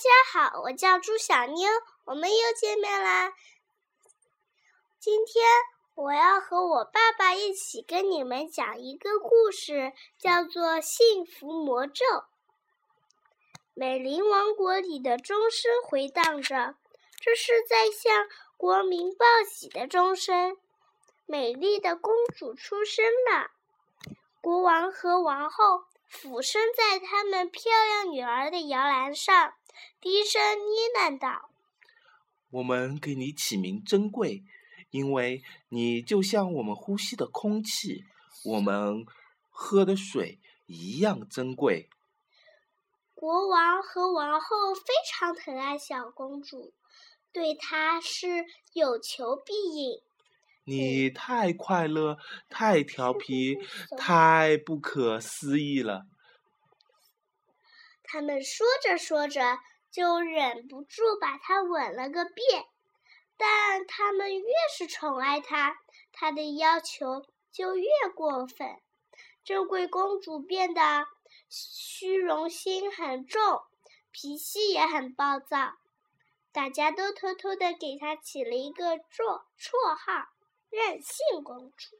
家好，我叫朱小妞，我们又见面啦。今天我要和我爸爸一起跟你们讲一个故事，叫做《幸福魔咒》。美林王国里的钟声回荡着，这是在向国民报喜的钟声。美丽的公主出生了，国王和王后俯身在他们漂亮女儿的摇篮上，低声呢喃道：“我们给你起名珍贵，因为你就像我们呼吸的空气，我们喝的水一样珍贵。”国王和王后非常疼爱小公主，对她是有求必应。你太快乐，太调皮，太不可思议了。他们说着说着，就忍不住把她吻了个遍。但他们越是宠爱她，她的要求就越过分。珍贵公主变得虚荣心很重，脾气也很暴躁。大家都偷偷的给她起了一个绰绰号。任性公主。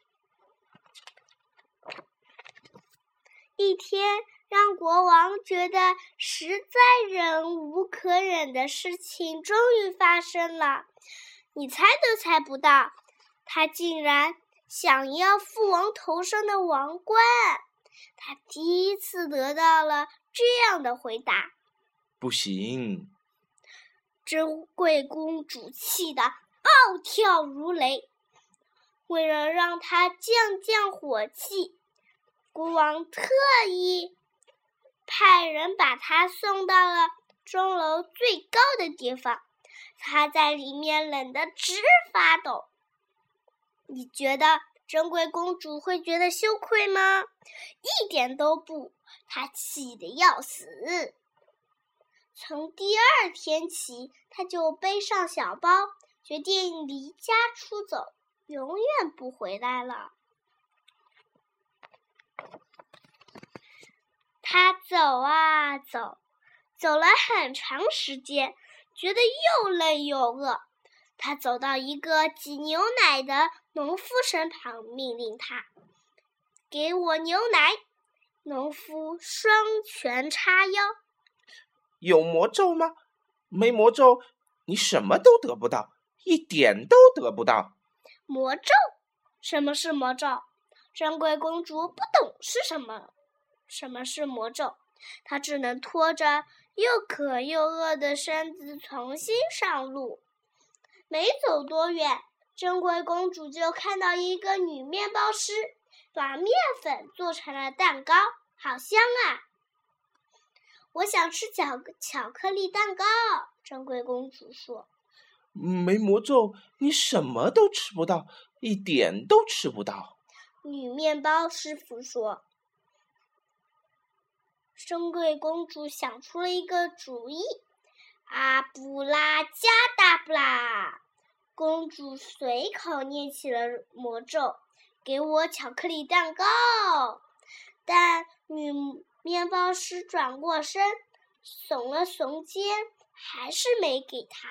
一天，让国王觉得实在忍无可忍的事情终于发生了。你猜都猜不到，他竟然想要父王头上的王冠。他第一次得到了这样的回答。不行！珍贵公主气得暴跳如雷。为了让他降降火气，国王特意派人把他送到了钟楼最高的地方。他在里面冷得直发抖。你觉得珍贵公主会觉得羞愧吗？一点都不，她气得要死。从第二天起，他就背上小包，决定离家出走。永远不回来了。他走啊走，走了很长时间，觉得又累又饿。他走到一个挤牛奶的农夫身旁，命令他：“给我牛奶。”农夫双拳叉腰：“有魔咒吗？没魔咒，你什么都得不到，一点都得不到。”魔咒？什么是魔咒？珍贵公主不懂是什么，什么是魔咒？她只能拖着又渴又饿的身子重新上路。没走多远，珍贵公主就看到一个女面包师把面粉做成了蛋糕，好香啊！我想吃巧巧克力蛋糕。珍贵公主说。没魔咒，你什么都吃不到，一点都吃不到。女面包师傅说：“珍贵公主想出了一个主意，阿布拉加达布拉！”公主随口念起了魔咒：“给我巧克力蛋糕。”但女面包师转过身，耸了耸肩，还是没给她。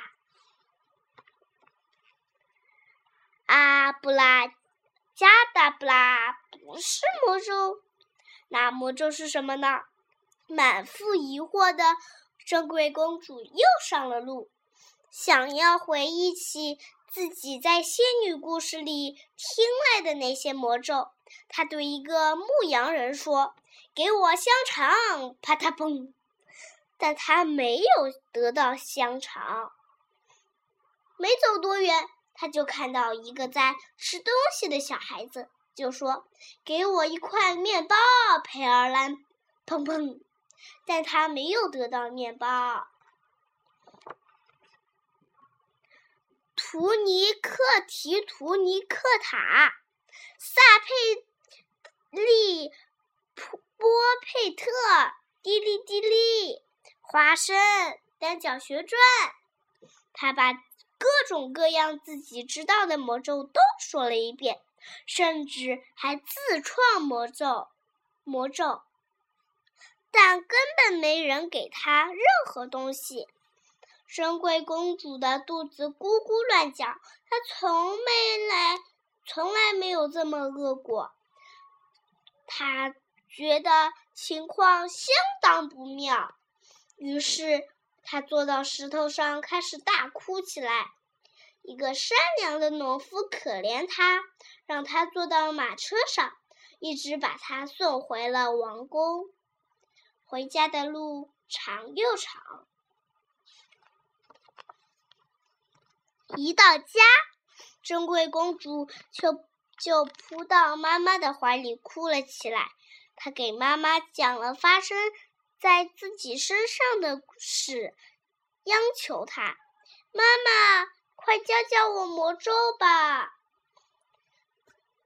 阿布拉加达布拉不是魔咒，那魔咒是什么呢？满腹疑惑的珍贵公主又上了路，想要回忆起自己在仙女故事里听来的那些魔咒。她对一个牧羊人说：“给我香肠！”啪嗒嘣，但她没有得到香肠。没走多远。他就看到一个在吃东西的小孩子，就说：“给我一块面包，佩尔兰。”砰砰，但他没有得到面包。图尼克提图尼克塔，萨佩利波佩特，滴哩滴哩，花生，单脚旋转。他把。各种各样自己知道的魔咒都说了一遍，甚至还自创魔咒，魔咒，但根本没人给他任何东西。珍贵公主的肚子咕咕乱叫，她从没来，从来没有这么饿过。她觉得情况相当不妙，于是她坐到石头上，开始大哭起来。一个善良的农夫可怜她，让她坐到马车上，一直把她送回了王宫。回家的路长又长。一到家，珍贵公主就就扑到妈妈的怀里哭了起来。她给妈妈讲了发生在自己身上的事，央求她：“妈妈，快教教我魔咒吧！”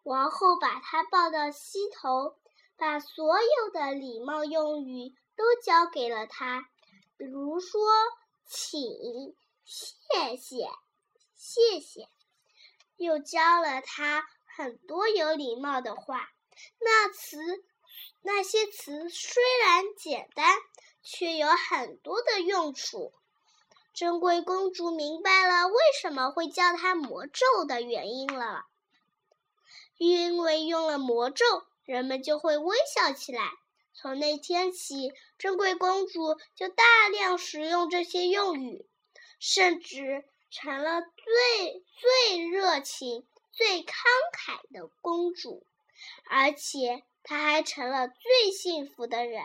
王后把她抱到膝头，把所有的礼貌用语都教给了他，比如说“请”“谢谢”。谢谢，又教了他很多有礼貌的话。那词，那些词虽然简单，却有很多的用处。珍贵公主明白了为什么会叫他魔咒的原因了，因为用了魔咒，人们就会微笑起来。从那天起，珍贵公主就大量使用这些用语，甚至。成了最最热情、最慷慨的公主，而且她还成了最幸福的人。